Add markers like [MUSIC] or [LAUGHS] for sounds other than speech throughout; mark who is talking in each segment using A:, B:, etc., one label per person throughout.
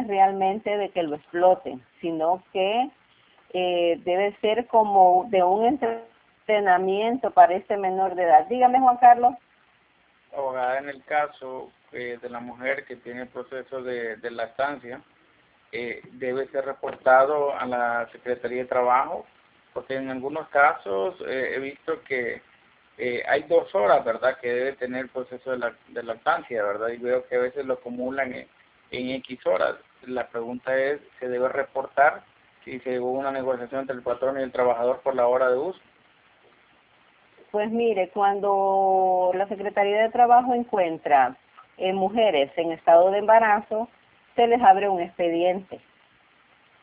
A: realmente de que lo exploten, sino que eh, debe ser como de un entrenamiento para este menor de edad. Dígame, Juan Carlos.
B: Abogada, en el caso eh, de la mujer que tiene proceso de, de lactancia, eh, debe ser reportado a la Secretaría de Trabajo, porque en algunos casos eh, he visto que eh, hay dos horas, ¿verdad?, que debe tener el proceso de, la, de lactancia, ¿verdad? Y veo que a veces lo acumulan en X horas. La pregunta es, ¿se debe reportar si se hubo una negociación entre el patrón y el trabajador por la hora de uso?
A: Pues mire, cuando la Secretaría de Trabajo encuentra eh, mujeres en estado de embarazo, se les abre un expediente.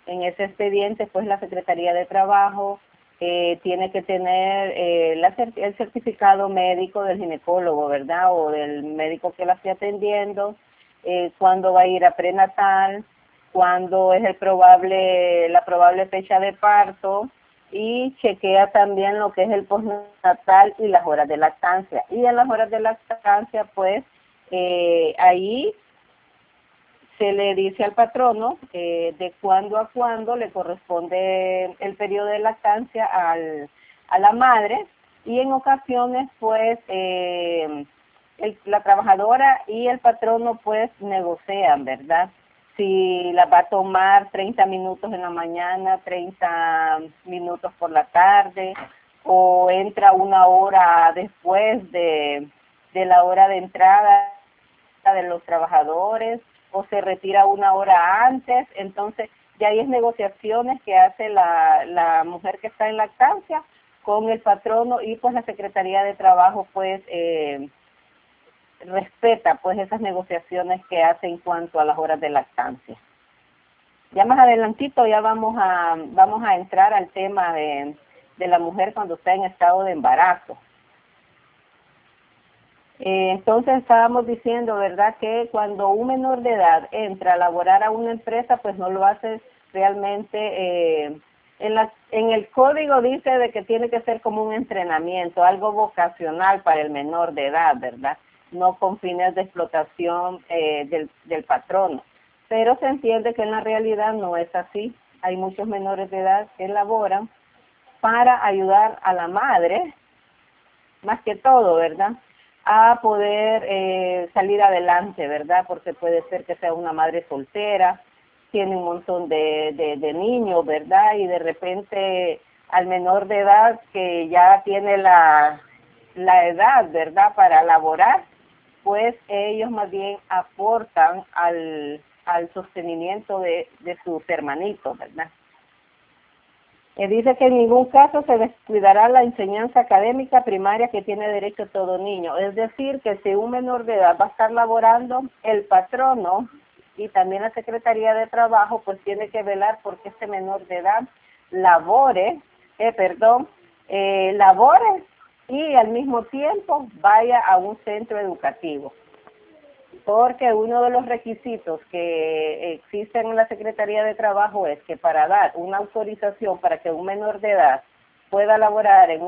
A: En ese expediente, pues la Secretaría de Trabajo eh, tiene que tener eh, el certificado médico del ginecólogo, ¿verdad? O del médico que la esté atendiendo, eh, cuándo va a ir a prenatal, cuándo es el probable, la probable fecha de parto y chequea también lo que es el postnatal y las horas de lactancia. Y en las horas de lactancia, pues, eh, ahí se le dice al patrono eh, de cuándo a cuándo le corresponde el periodo de lactancia al, a la madre y en ocasiones pues eh, la trabajadora y el patrono pues negocian, ¿verdad? Si la va a tomar 30 minutos en la mañana, 30 minutos por la tarde o entra una hora después de, de la hora de entrada de los trabajadores o se retira una hora antes, entonces ya hay negociaciones que hace la, la mujer que está en lactancia con el patrono y pues la Secretaría de Trabajo pues eh, respeta pues esas negociaciones que hace en cuanto a las horas de lactancia. Ya más adelantito ya vamos a vamos a entrar al tema de, de la mujer cuando está en estado de embarazo. Eh, entonces estábamos diciendo, ¿verdad?, que cuando un menor de edad entra a laborar a una empresa, pues no lo hace realmente, eh, en, la, en el código dice de que tiene que ser como un entrenamiento, algo vocacional para el menor de edad, ¿verdad? No con fines de explotación eh, del, del patrono. Pero se entiende que en la realidad no es así. Hay muchos menores de edad que laboran para ayudar a la madre, más que todo, ¿verdad? a poder eh, salir adelante, ¿verdad? Porque puede ser que sea una madre soltera, tiene un montón de, de, de niños, ¿verdad? Y de repente al menor de edad que ya tiene la, la edad, ¿verdad? Para laborar, pues ellos más bien aportan al, al sostenimiento de, de sus hermanitos, ¿verdad? dice que en ningún caso se descuidará la enseñanza académica primaria que tiene derecho todo niño. Es decir, que si un menor de edad va a estar laborando, el patrono y también la Secretaría de Trabajo pues tiene que velar porque este menor de edad labore, eh, perdón, eh, labore y al mismo tiempo vaya a un centro educativo porque uno de los requisitos que existen en la Secretaría de Trabajo es que para dar una autorización para que un menor de edad pueda laborar en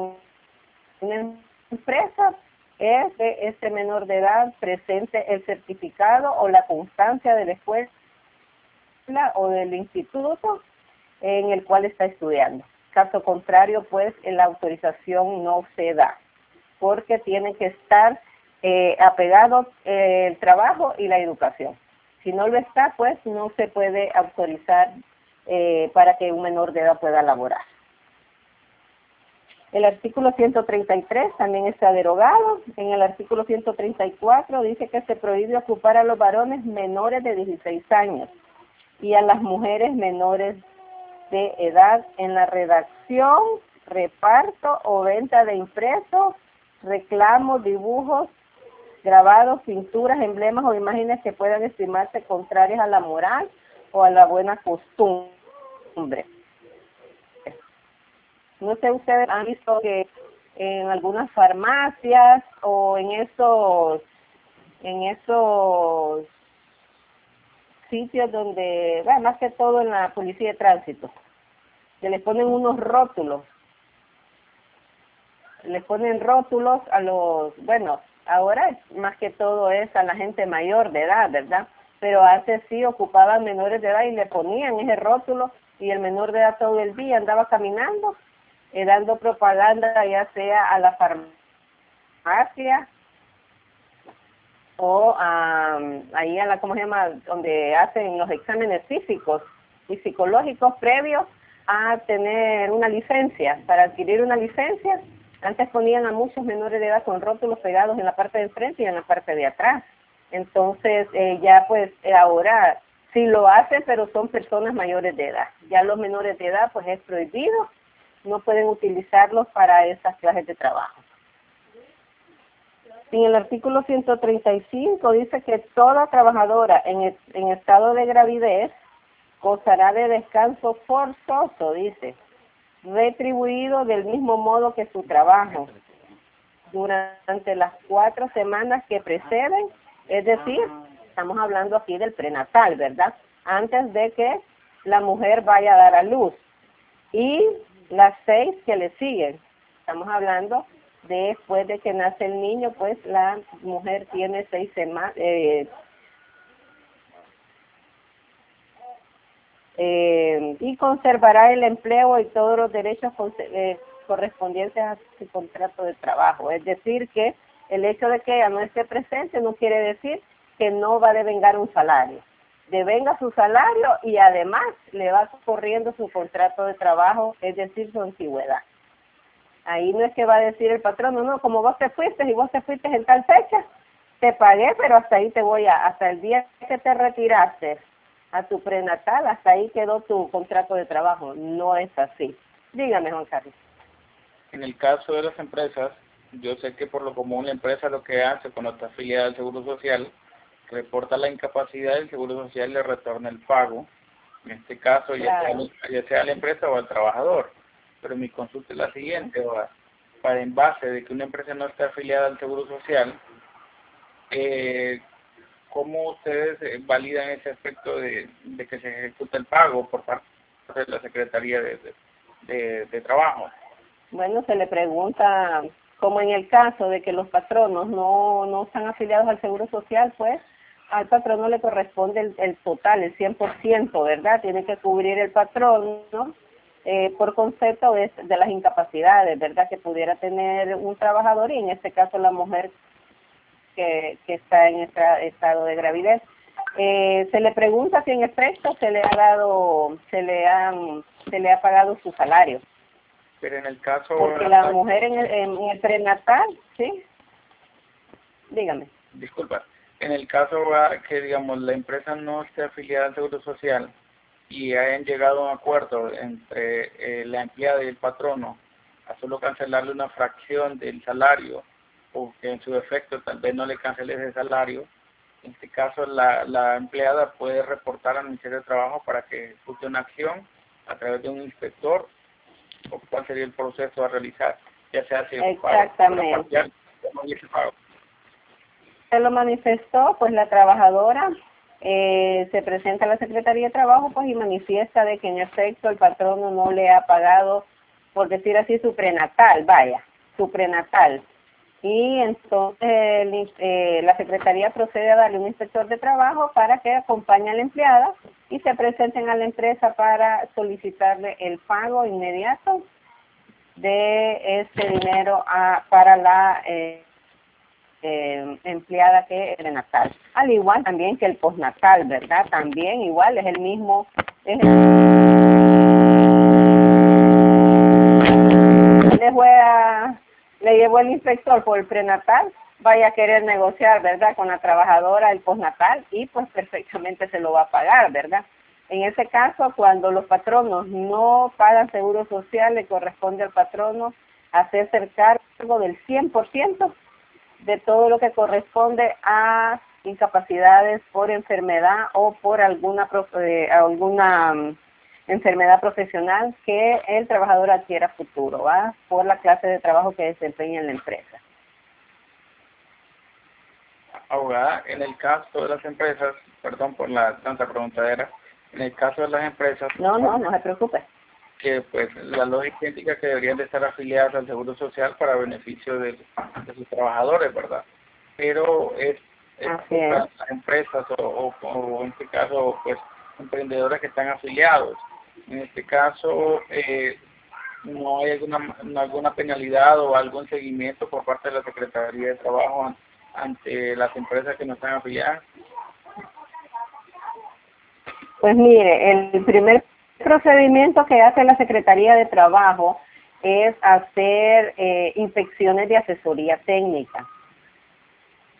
A: una empresa es que este menor de edad presente el certificado o la constancia de la escuela o del instituto en el cual está estudiando. Caso contrario, pues la autorización no se da, porque tiene que estar eh, apegado eh, el trabajo y la educación. Si no lo está, pues no se puede autorizar eh, para que un menor de edad pueda laborar. El artículo 133 también está derogado. En el artículo 134 dice que se prohíbe ocupar a los varones menores de 16 años y a las mujeres menores de edad en la redacción, reparto o venta de impresos, reclamos, dibujos, grabados, pinturas, emblemas o imágenes que puedan estimarse contrarias a la moral o a la buena costumbre. No sé, ustedes han visto que en algunas farmacias o en esos en esos sitios donde, bueno, más que todo en la policía de tránsito, que le ponen unos rótulos, le ponen rótulos a los, bueno, ahora más que todo es a la gente mayor de edad, ¿verdad? pero antes sí ocupaban menores de edad y le ponían ese rótulo y el menor de edad todo el día andaba caminando, eh, dando propaganda ya sea a la farmacia o ahí a la, ¿cómo se llama?, donde hacen los exámenes físicos y psicológicos previos a tener una licencia. Para adquirir una licencia, antes ponían a muchos menores de edad con rótulos pegados en la parte de enfrente y en la parte de atrás. Entonces, eh, ya pues eh, ahora sí lo hacen, pero son personas mayores de edad. Ya los menores de edad pues es prohibido, no pueden utilizarlos para esas clases de trabajo. En el artículo 135 dice que toda trabajadora en, en estado de gravidez gozará de descanso forzoso, dice, retribuido del mismo modo que su trabajo durante las cuatro semanas que preceden, es decir, estamos hablando aquí del prenatal, ¿verdad? Antes de que la mujer vaya a dar a luz. Y las seis que le siguen, estamos hablando después de que nace el niño, pues la mujer tiene seis semanas, eh, eh, y conservará el empleo y todos los derechos eh, correspondientes a su contrato de trabajo. Es decir, que el hecho de que ella no esté presente no quiere decir que no va a devengar un salario. Devenga su salario y además le va corriendo su contrato de trabajo, es decir, su antigüedad. Ahí no es que va a decir el patrón, no, no, como vos te fuiste y vos te fuiste en tal fecha, te pagué, pero hasta ahí te voy a, hasta el día que te retiraste a tu prenatal, hasta ahí quedó tu contrato de trabajo. No es así. Dígame, Juan Carlos.
B: En el caso de las empresas, yo sé que por lo común la empresa lo que hace cuando está afiliada al Seguro Social, reporta la incapacidad y el Seguro Social le retorna el pago. En este caso, ya, sea, ya sea la empresa o al trabajador pero mi consulta es la siguiente, para en base de que una empresa no esté afiliada al Seguro Social, eh, ¿cómo ustedes eh, validan ese aspecto de, que se ejecuta el pago por parte de la Secretaría de, Trabajo?
A: Bueno, se le pregunta, como en el caso de que los patronos no, no están afiliados al Seguro Social, pues al patrono le corresponde el, el total, el 100%, ¿verdad? Tiene que cubrir el patrón, ¿no? eh, por concepto de, de las incapacidades, ¿verdad? Que pudiera tener un trabajador y en este caso la mujer que, que está en este estado de gravidez. Eh, se le pregunta si en efecto se le ha dado, se le han, se le ha pagado su salario.
B: Pero en el caso...
A: Porque la mujer en el, en el prenatal, ¿sí? Dígame.
B: Disculpa. En el caso que, digamos, la empresa no esté afiliada al Seguro Social, y hayan llegado a un acuerdo entre eh, la empleada y el patrono a solo cancelarle una fracción del salario o que en su defecto tal vez no le cancele ese salario, en este caso la, la empleada puede reportar al Ministerio de Trabajo para que ejecute una acción a través de un inspector o cuál sería el proceso a realizar, ya sea si
A: Exactamente. Se lo manifestó pues la trabajadora eh, se presenta a la Secretaría de Trabajo pues y manifiesta de que en efecto el patrono no le ha pagado, por decir así, su prenatal, vaya, su prenatal. Y entonces eh, la Secretaría procede a darle un inspector de trabajo para que acompañe a la empleada y se presenten a la empresa para solicitarle el pago inmediato de este dinero a, para la... Eh, eh, empleada que el natal. Al igual también que el postnatal, ¿verdad? También igual es el mismo. Es le llevó el inspector por el prenatal, vaya a querer negociar, ¿verdad? Con la trabajadora el postnatal y pues perfectamente se lo va a pagar, ¿verdad? En ese caso, cuando los patronos no pagan seguro social, le corresponde al patrono hacerse cargo del 100% de todo lo que corresponde a incapacidades por enfermedad o por alguna eh, alguna mm, enfermedad profesional que el trabajador adquiera futuro, ¿va? por la clase de trabajo que desempeña en la empresa.
B: Abogada, en el caso de las empresas, perdón por la tanta preguntadera, en el caso de las empresas...
A: No, no, no se preocupe
B: que pues la lógica indica que deberían de estar afiliadas al Seguro Social para beneficio de, sus trabajadores, ¿verdad? Pero es las empresas o, o, en este caso pues emprendedores que están afiliados. En este caso eh, no hay alguna alguna penalidad o algún seguimiento por parte de la Secretaría de Trabajo ante las empresas que no están afiliadas.
A: Pues mire, el primer procedimiento que hace la Secretaría de Trabajo es hacer eh, inspecciones de asesoría técnica.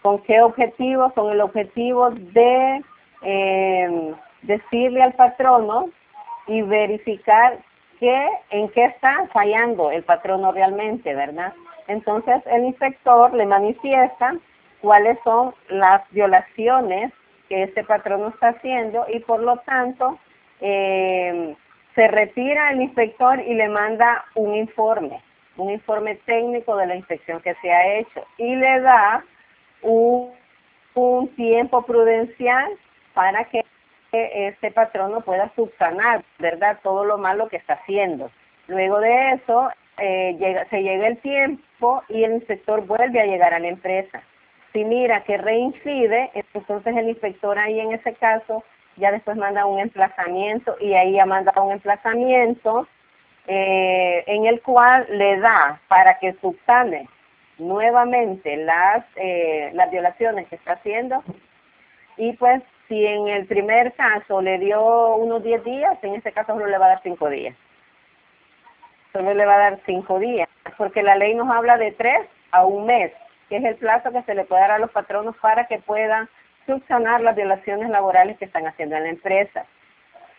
A: ¿Con qué objetivo? Con el objetivo de eh, decirle al patrono y verificar qué, en qué está fallando el patrono realmente, ¿verdad? Entonces el inspector le manifiesta cuáles son las violaciones que este patrono está haciendo y por lo tanto eh, se retira el inspector y le manda un informe, un informe técnico de la inspección que se ha hecho y le da un, un tiempo prudencial para que este patrono pueda subsanar, ¿verdad?, todo lo malo que está haciendo. Luego de eso, eh, llega, se llega el tiempo y el inspector vuelve a llegar a la empresa. Si mira que reincide, entonces el inspector ahí en ese caso ya después manda un emplazamiento y ahí ya manda un emplazamiento eh, en el cual le da para que subsane nuevamente las, eh, las violaciones que está haciendo y pues si en el primer caso le dio unos 10 días, en este caso solo le va a dar 5 días. Solo le va a dar 5 días, porque la ley nos habla de 3 a un mes, que es el plazo que se le puede dar a los patronos para que puedan subsanar las violaciones laborales que están haciendo en la empresa.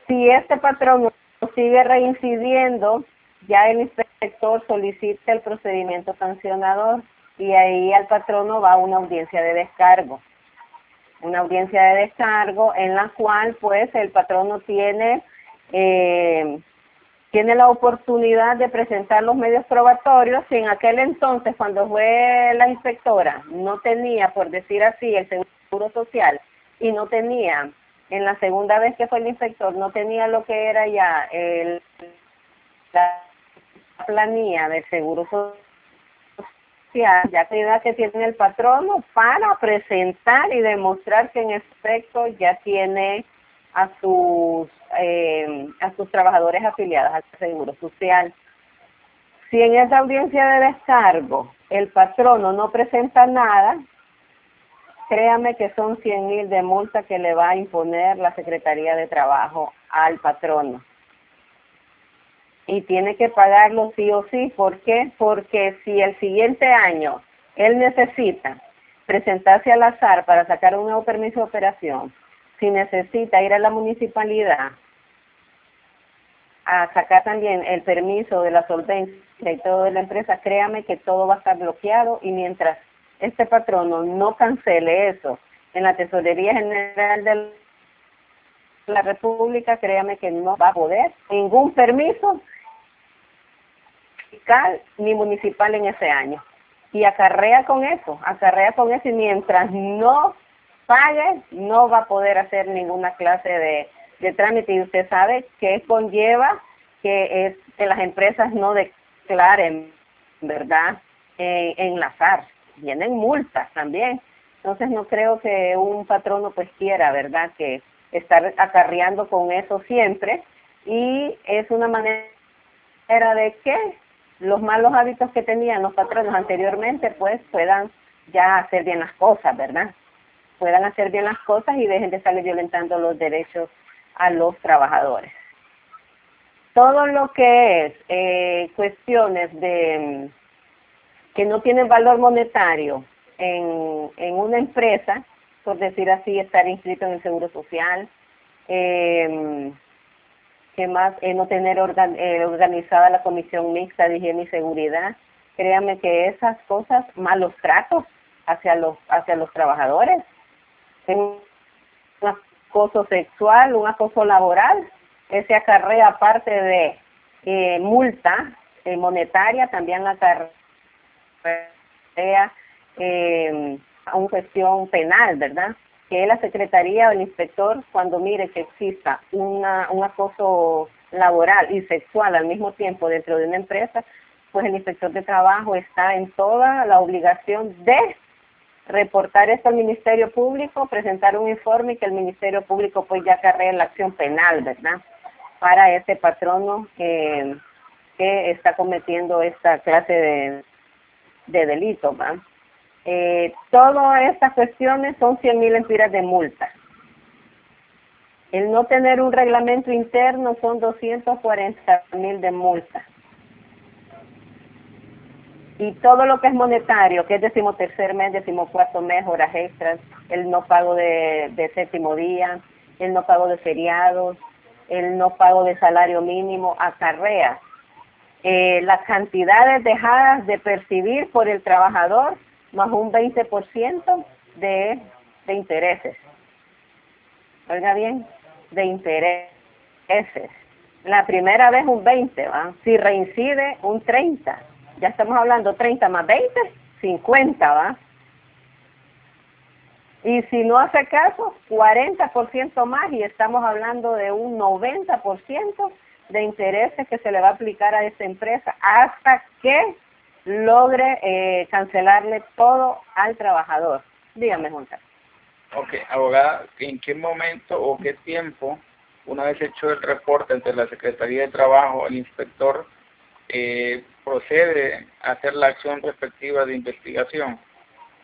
A: Si este patrón sigue reincidiendo, ya el inspector solicita el procedimiento sancionador y ahí al patrono va una audiencia de descargo. Una audiencia de descargo en la cual pues el patrono tiene eh, tiene la oportunidad de presentar los medios probatorios. Si en aquel entonces cuando fue la inspectora no tenía por decir así el seguro social y no tenía en la segunda vez que fue el inspector no tenía lo que era ya el la planilla del seguro social ya que que tiene el patrono para presentar y demostrar que en efecto ya tiene a sus eh, a sus trabajadores afiliados al Seguro Social. Si en esa audiencia de descargo el patrono no presenta nada, créame que son 100 mil de multa que le va a imponer la Secretaría de Trabajo al patrono. Y tiene que pagarlo sí o sí. ¿Por qué? Porque si el siguiente año él necesita presentarse al azar para sacar un nuevo permiso de operación, si necesita ir a la municipalidad a sacar también el permiso de la solvencia y todo de la empresa, créame que todo va a estar bloqueado y mientras este patrono no cancele eso en la Tesorería General de la República, créame que no va a poder ningún permiso fiscal ni municipal en ese año. Y acarrea con eso, acarrea con eso y mientras no pague, no va a poder hacer ninguna clase de, de trámite. Y usted sabe que conlleva que, es, que las empresas no declaren, ¿verdad?, en, en. Vienen multas también. Entonces no creo que un patrono pues quiera, ¿verdad?, que estar acarreando con eso siempre. Y es una manera de que los malos hábitos que tenían los patronos anteriormente pues puedan ya hacer bien las cosas, ¿verdad? puedan hacer bien las cosas y dejen de estar violentando los derechos a los trabajadores. Todo lo que es eh, cuestiones de que no tienen valor monetario en, en una empresa, por decir así, estar inscrito en el Seguro Social, eh, que más no tener eh, organizada la Comisión Mixta de Higiene y Seguridad, créanme que esas cosas, malos tratos hacia los hacia los trabajadores, un acoso sexual, un acoso laboral, ese acarrea aparte de eh, multa eh, monetaria, también acarrea eh, a una cuestión penal, ¿verdad? Que la Secretaría o el inspector, cuando mire que exista una, un acoso laboral y sexual al mismo tiempo dentro de una empresa, pues el inspector de trabajo está en toda la obligación de reportar esto al Ministerio Público, presentar un informe y que el Ministerio Público pues ya cargue la acción penal, ¿verdad? Para ese patrono que, que está cometiendo esta clase de, de delito, ¿va? Eh, todas estas cuestiones son 100 mil empiras de multa. El no tener un reglamento interno son 240 mil de multa. Y todo lo que es monetario, que es decimotercer mes, decimocuarto mes, horas extras, el no pago de, séptimo día, el no pago de feriados, el no pago de salario mínimo, acarrea eh, las cantidades dejadas de percibir por el trabajador más un 20% de, de intereses. Oiga bien, de intereses. La primera vez un 20, ¿va? Si reincide, un 30. Ya estamos hablando 30 más 20, 50, ¿va? Y si no hace caso, 40% más y estamos hablando de un 90% de intereses que se le va a aplicar a esta empresa hasta que logre eh, cancelarle todo al trabajador. Dígame, Carlos.
B: Ok, abogada, ¿en qué momento o qué tiempo, una vez hecho el reporte entre la Secretaría de Trabajo, el inspector eh, procede a hacer la acción respectiva de investigación?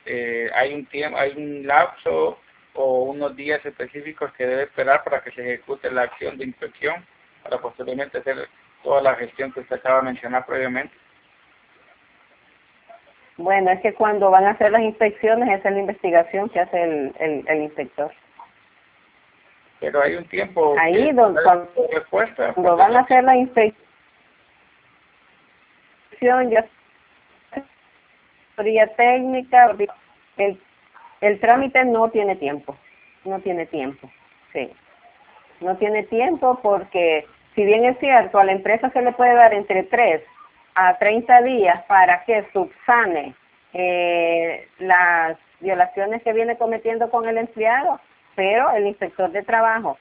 B: Eh, ¿Hay un tiempo, hay un lapso o unos días específicos que debe esperar para que se ejecute la acción de inspección para posteriormente hacer toda la gestión que usted acaba de mencionar previamente?
A: Bueno, es que cuando van a hacer las inspecciones, esa es la investigación que hace el, el, el inspector.
B: Pero hay un tiempo.
A: Ahí donde cuando, respuesta, cuando van a hacer la inspección, ya teoría técnica, el, el trámite no tiene tiempo, no tiene tiempo, sí. No tiene tiempo porque, si bien es cierto, a la empresa se le puede dar entre 3 a 30 días para que subsane eh, las violaciones que viene cometiendo con el empleado, pero el inspector de trabajo,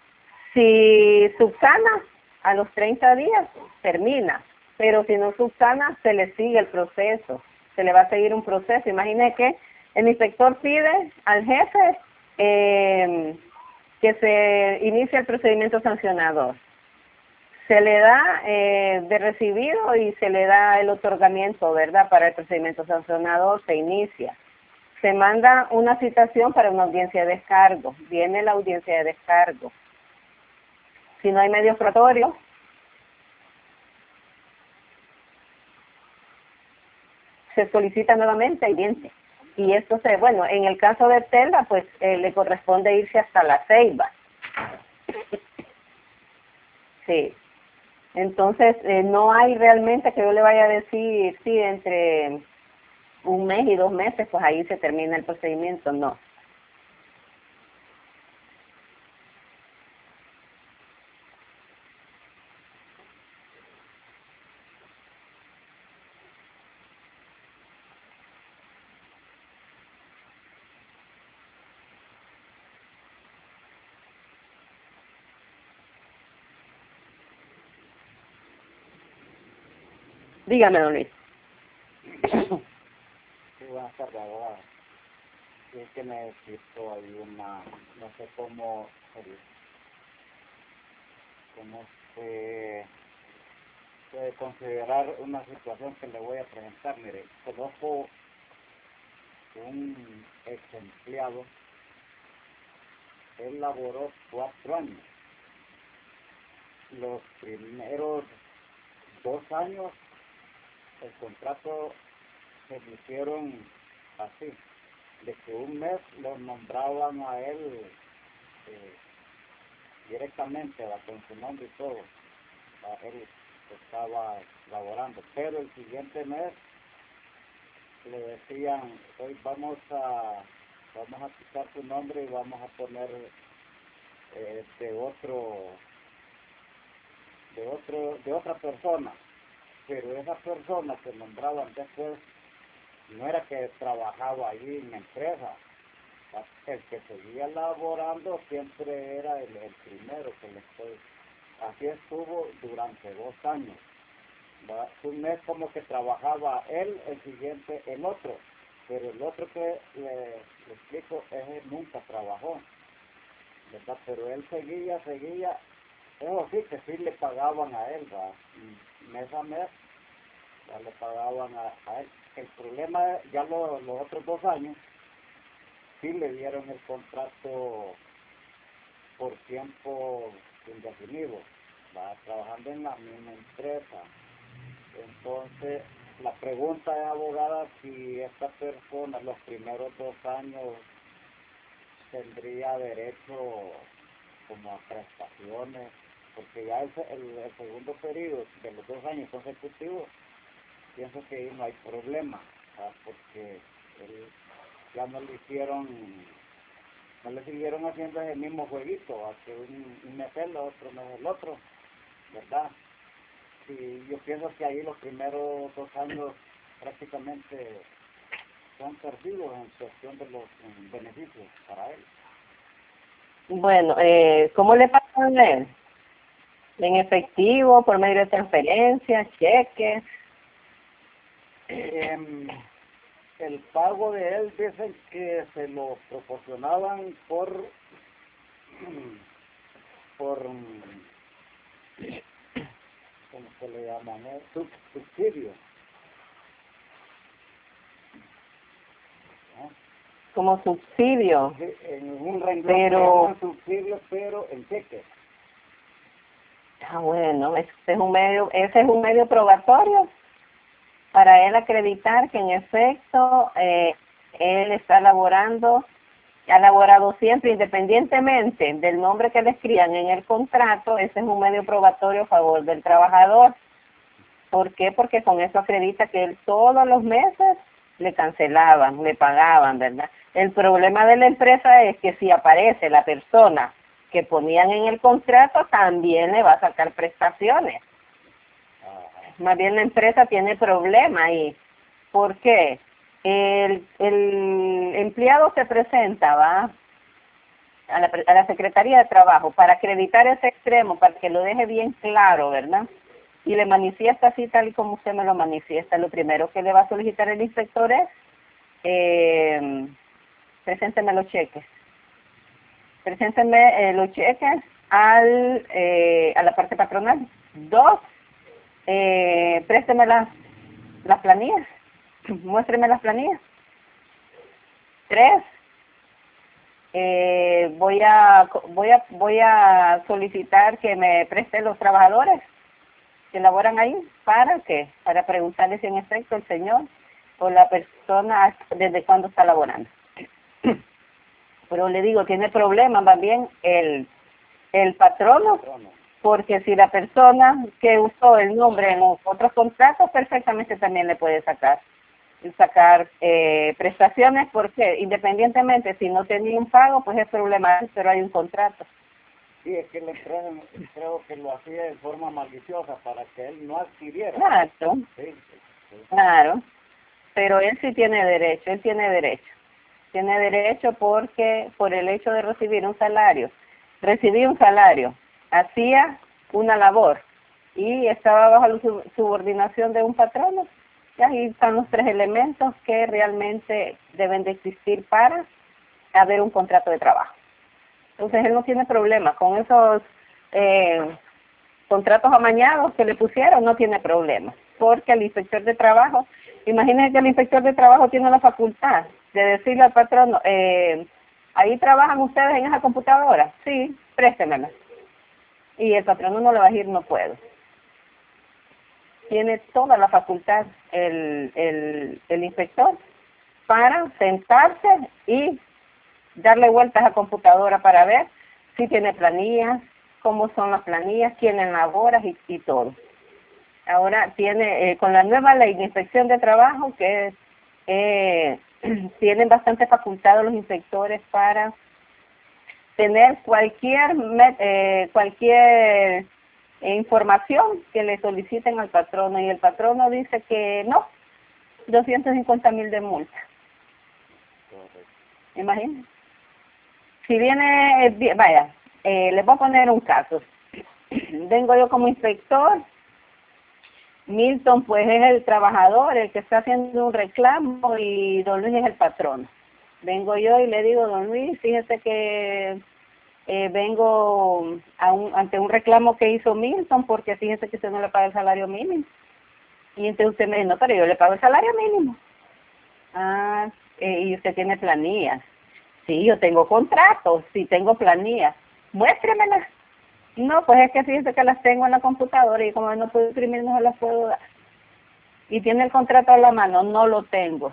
A: si subsana a los 30 días, termina, pero si no subsana, se le sigue el proceso, se le va a seguir un proceso. Imagine que el inspector pide al jefe eh, que se inicie el procedimiento sancionador se le da eh, de recibido y se le da el otorgamiento, ¿verdad? Para el procedimiento sancionador se inicia. Se manda una citación para una audiencia de descargo. Viene la audiencia de descargo. Si no hay medios probatorios, se solicita nuevamente audiencia. Y esto se, bueno, en el caso de Telda, pues eh, le corresponde irse hasta la ceiba. Sí, entonces, eh, no hay realmente que yo le vaya a decir, sí, entre un mes y dos meses, pues ahí se termina el procedimiento, no. Dígame, don Luis.
C: Buenas tardes, abogada. es que necesito ahí una, no sé cómo, cómo se puede considerar una situación que le voy a presentar. Mire, conozco un ex empleado, él laboró cuatro años. Los primeros dos años el contrato se hicieron así, de que un mes lo nombraban a él eh, directamente, con su nombre y todo, a él estaba laborando, pero el siguiente mes le decían, hoy vamos a vamos a quitar su nombre y vamos a poner eh, de otro de otro de otra persona pero esa persona que nombraban después no era que trabajaba ahí en la empresa, el que seguía laborando siempre era el, primero que le estoy. Así estuvo durante dos años. Un mes como que trabajaba él, el siguiente el otro. pero el otro que le, explico es él nunca trabajó. Pero él seguía, seguía, eso sí que sí le pagaban a él, ¿verdad? mes a mes ya le pagaban a, él. El problema, ya los otros dos años, sí le dieron el contrato por tiempo indefinido, va trabajando en la misma empresa. Entonces, la pregunta es, abogada, si esta persona los primeros dos años tendría derecho como a prestaciones, porque ya el, el, segundo periodo de los dos años consecutivos, pienso que ahí no hay problema, porque ya no le hicieron, no le siguieron haciendo ese mismo jueguito, que un, un el otro mes el otro, ¿verdad? y yo pienso que ahí los primeros dos años prácticamente son perdidos en cuestión de los beneficios para él.
A: Bueno, eh, ¿cómo le pagan a él? ¿En efectivo, por medio de transferencias, cheques?
C: Eh, el pago de él dicen que se lo proporcionaban por por como se le llama, ¿no? subsidio.
A: Como subsidio.
C: en un renglón pero... subsidio, pero en cheque.
A: Ah, bueno, ese es un medio, ese es un medio probatorio para él acreditar que en efecto eh, él está elaborando ha elaborado siempre, independientemente del nombre que le escriban en el contrato, ese es un medio probatorio a favor del trabajador. ¿Por qué? Porque con eso acredita que él todos los meses le cancelaban, le pagaban, ¿verdad? El problema de la empresa es que si aparece la persona que ponían en el contrato, también le va a sacar prestaciones. Más bien la empresa tiene problema ahí. ¿Por qué? el, empleado se presenta, va a la, a la Secretaría de Trabajo para acreditar ese extremo, para que lo deje bien claro, ¿verdad? Y le manifiesta así tal y como usted me lo manifiesta. Lo primero que le va a solicitar el inspector es, eh, presénteme los cheques. Presénteme eh, los cheques al, eh, a la parte patronal. Dos, eh, présteme las, las planillas [LAUGHS] muéstreme las planillas. Tres, voy a voy a voy a solicitar que me presten los trabajadores que laboran ahí para qué para preguntarle si en efecto el señor o la persona desde cuándo está laborando [CLEARS THROAT] pero le digo tiene problemas más bien el el patrono porque si la persona que usó el nombre en otros contratos perfectamente también le puede sacar sacar eh, prestaciones porque independientemente si no tenía un pago pues es problema pero hay un contrato.
C: Sí es que la empresa creo que lo hacía de forma maliciosa para que él no adquiriera.
A: Claro. Claro. Pero él sí tiene derecho él tiene derecho tiene derecho porque por el hecho de recibir un salario recibí un salario hacía una labor y estaba bajo la subordinación de un patrono y ahí están los tres elementos que realmente deben de existir para haber un contrato de trabajo. Entonces él no tiene problema con esos eh, contratos amañados que le pusieron, no tiene problema, porque el inspector de trabajo, imagínense que el inspector de trabajo tiene la facultad de decirle al patrón, eh, ahí trabajan ustedes en esa computadora, sí, préstemela. Y el patrón no le va a decir no puedo tiene toda la facultad el, el, inspector para sentarse y darle vueltas a computadora para ver si tiene planillas, cómo son las planillas, quién elabora y, y todo. Ahora tiene, eh, con la nueva ley de inspección de trabajo, que eh, [CLEARS THROAT] tienen bastante facultad los inspectores para tener cualquier, eh, cualquier información que le soliciten al patrono y el patrono dice que no, 250 mil de multa. Imagínense. Si viene, eh, vaya, eh, les voy a poner un caso. [CLEARS THROAT] Vengo yo como inspector Milton pues es el trabajador, el que está haciendo un reclamo y don Luis es el patrón. Vengo yo y le digo, don Luis, fíjese que eh, vengo ante un reclamo que hizo Milton porque fíjese que usted no le paga el salario mínimo. Y entonces usted me dice, no, pero yo le pago el salario mínimo. Ah, eh, y usted tiene planillas. Sí, yo tengo contratos, sí tengo planillas. Muéstremelas. No, pues es que fíjese que las tengo en la computadora y como no puedo imprimir no se las puedo dar. Y tiene el contrato a la mano, no lo tengo.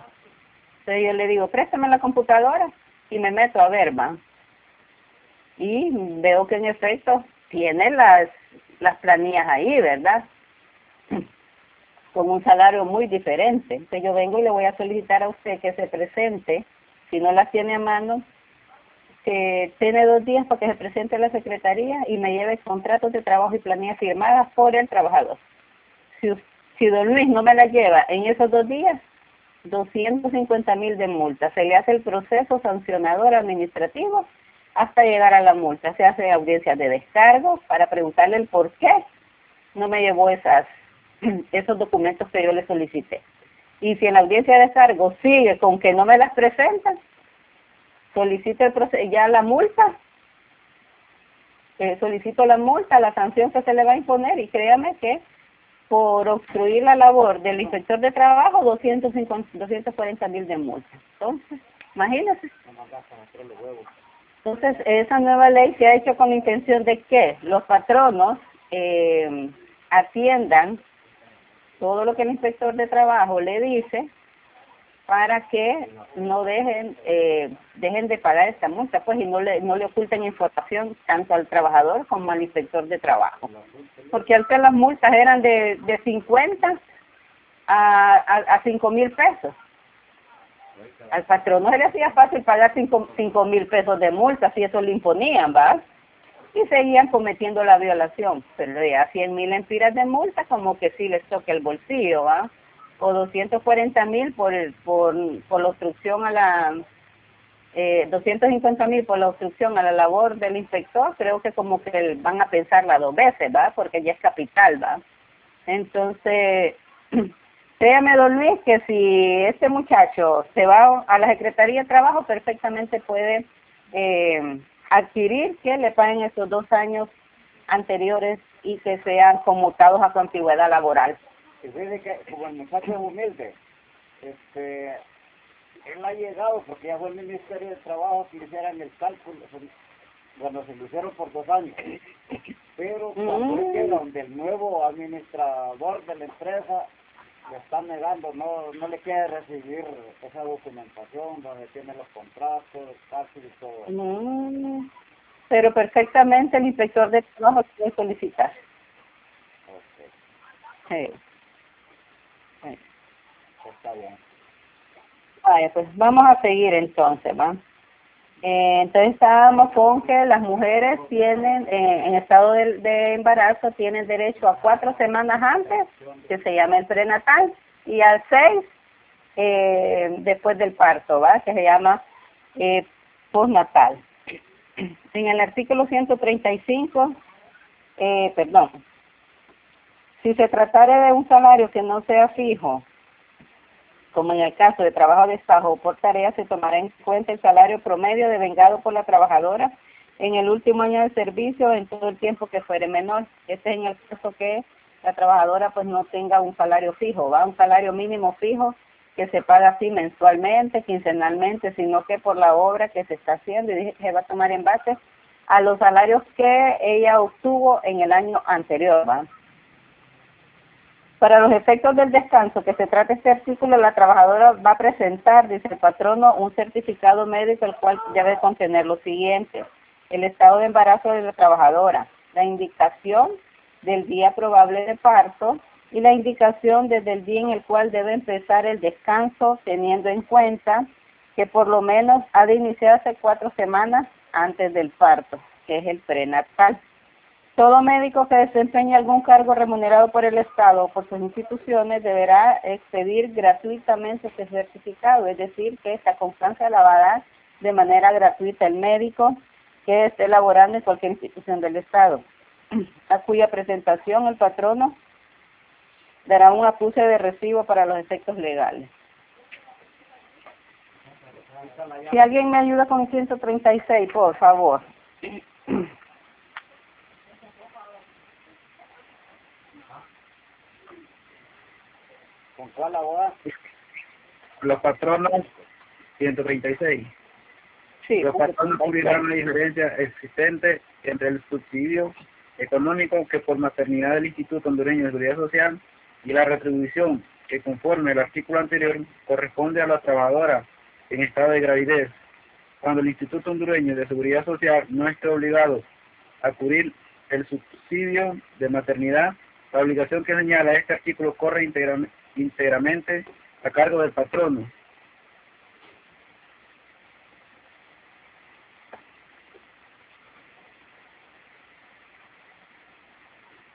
A: Entonces yo le digo, préstame la computadora y me meto a ver, va. Y veo que en efecto tiene las, las planillas ahí, ¿verdad? [CLEARS THROAT] Con un salario muy diferente. Entonces yo vengo y le voy a solicitar a usted que se presente, si no las tiene a mano, que tiene dos días para que se presente a la Secretaría y me lleve contratos de trabajo y planillas firmadas por el trabajador. Si, don Luis no me la lleva en esos dos días, 250 mil de multa. Se le hace el proceso sancionador administrativo hasta llegar a la multa. Se hace audiencia de descargo para preguntarle el por qué no me llevó esas [CLEARS THROAT] esos documentos que yo le solicité. Y si en la audiencia de descargo sigue con que no me las presentan, solicito el ya la multa, eh, solicito la multa, la sanción que se le va a imponer y créame que por obstruir la labor del inspector de trabajo 250, 240 mil de multa. Entonces, imagínese. Entonces, esa nueva ley se ha hecho con la intención de que los patronos eh, atiendan todo lo que el inspector de trabajo le dice para que no dejen eh, dejen de pagar esta multa pues y no le no le oculten información tanto al trabajador como al inspector de trabajo. Porque antes las multas eran de de 50 a a, cinco mil pesos. Al patrón no se le hacía fácil pagar cinco, cinco mil pesos de multa si eso le imponían va y seguían cometiendo la violación pero ya cien mil empiras de multa como que sí les toque el bolsillo va o 240 mil por, por, por la obstrucción a la, eh, 250 mil por la obstrucción a la labor del inspector, creo que como que van a pensarla dos veces, ¿va? Porque ya es capital, ¿va? Entonces, [CLEARS THROAT] créame, don Luis, que si este muchacho se va a la Secretaría de Trabajo, perfectamente puede eh, adquirir que le paguen esos dos años anteriores y que sean conmutados a su antigüedad laboral
C: dice que como el muchacho es humilde, este, él ha llegado porque ya fue el Ministerio de Trabajo que hicieran el cálculo cuando se lo hicieron por dos años. Pero cuando mm. donde el nuevo administrador de la empresa le está negando, no, no le quiere recibir esa documentación donde tiene los contratos, y todo.
A: No, pero perfectamente el inspector de trabajo puede solicitar. Okay. Sí.
C: Está bien.
A: Vale, pues vamos a seguir entonces, ¿va? Eh, entonces estábamos con que las mujeres tienen, eh, en estado de, embarazo, tienen derecho a cuatro semanas antes, que se llama el prenatal, y a seis eh, después del parto, ¿va? Que se llama postnatal. En el artículo 135, eh, perdón, si se tratara de un salario que no sea fijo, como en el caso de trabajo de Estado o por tarea, se tomará en cuenta el salario promedio devengado por la trabajadora en el último año de servicio en todo el tiempo que fuere menor. Este es en el caso que la trabajadora pues no tenga un salario fijo, va un salario mínimo fijo que se paga así mensualmente, quincenalmente, sino que por la obra que se está haciendo y se va a tomar en base a los salarios que ella obtuvo en el año anterior, ¿va? Para los efectos del descanso que se trata este artículo, la trabajadora va a presentar, dice el patrono, un certificado médico el cual debe contener lo siguiente. El estado de embarazo de la trabajadora, la indicación del día probable de parto y la indicación desde el día en el cual debe empezar el descanso teniendo en cuenta que por lo menos ha de iniciarse cuatro semanas antes del parto, que es el prenatal. Todo médico que desempeñe algún cargo remunerado por el Estado o por sus instituciones deberá expedir gratuitamente ese certificado, es decir, que esta constancia la va a dar de manera gratuita el médico que esté laborando en cualquier institución del Estado, [CLEARS THROAT] a cuya presentación el patrono dará un acuse de recibo para los efectos legales. Si alguien me ayuda con el 136, por favor. [CLEARS THROAT]
C: ¿Con cuál abogado?
D: Los patronos, 136.
A: Sí,
D: Los patronos cubrirán la diferencia existente entre el subsidio económico que por maternidad del Instituto Hondureño de Seguridad Social y la retribución que conforme el artículo anterior corresponde a la trabajadora en estado de gravidez. Cuando el Instituto Hondureño de Seguridad Social no esté obligado a cubrir el subsidio de maternidad, la obligación que señala este artículo corre íntegramente a cargo del patrono.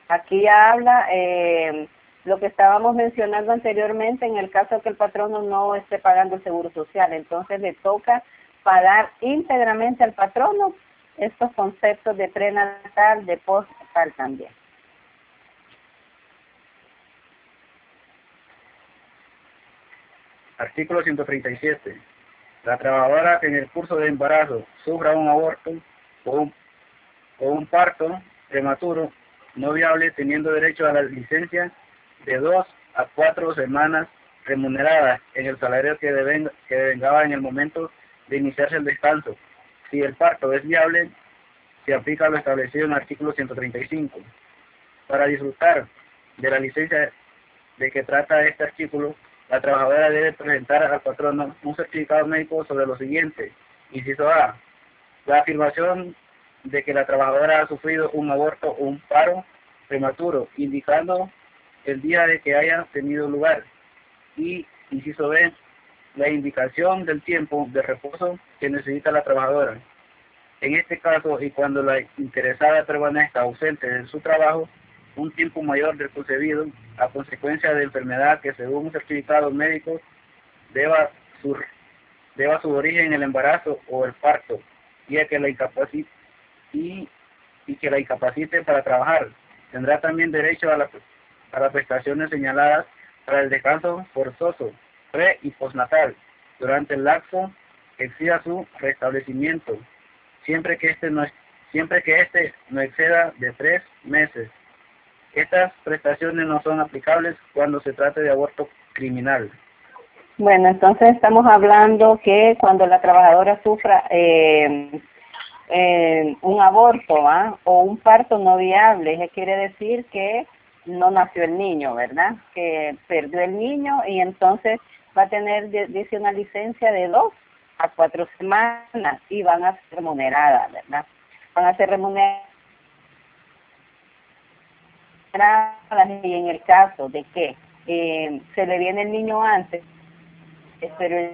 A: Aquí habla eh, lo que estábamos mencionando anteriormente en el caso de que el patrono no esté pagando el seguro social. Entonces le toca pagar íntegramente al patrono estos conceptos de prenatal, de postnatal también.
D: Artículo 137. La trabajadora que en el curso de embarazo sufra un aborto o un, parto prematuro no viable teniendo derecho a la licencia de dos a cuatro semanas remuneradas en el salario que, devenga, que devengaba en el momento de iniciarse el descanso. Si el parto es viable, se aplica lo establecido en el artículo 135. Para disfrutar de la licencia de que trata este artículo, la trabajadora debe presentar al patrono un certificado médico sobre lo siguiente. Inciso A. La afirmación de que la trabajadora ha sufrido un aborto o un paro prematuro, indicando el día de que haya tenido lugar. Y, inciso B, la indicación del tiempo de reposo que necesita la trabajadora. En este caso, y cuando la interesada permanezca ausente de su trabajo, un tiempo mayor del concebido, a consecuencia de enfermedad que según un certificado médico deba su, deba su origen en el embarazo o el parto, y que la incapacite, y, y que la incapacite para trabajar. Tendrá también derecho a, la, a las prestaciones señaladas para el descanso forzoso, pre y postnatal, durante el lapso que exija su restablecimiento, siempre que este no siempre que este no exceda de tres meses. Estas prestaciones no son aplicables cuando se trate de aborto criminal.
A: Bueno, entonces estamos hablando que cuando la trabajadora sufra eh, eh, un aborto o un parto no viable, eso quiere decir que no nació el niño, ¿verdad? Que perdió el niño y entonces va a tener, dice, una licencia de dos a cuatro semanas y van a ser remuneradas, ¿verdad? Van a ser remuneradas y en el caso de que eh, se le viene el niño antes, pero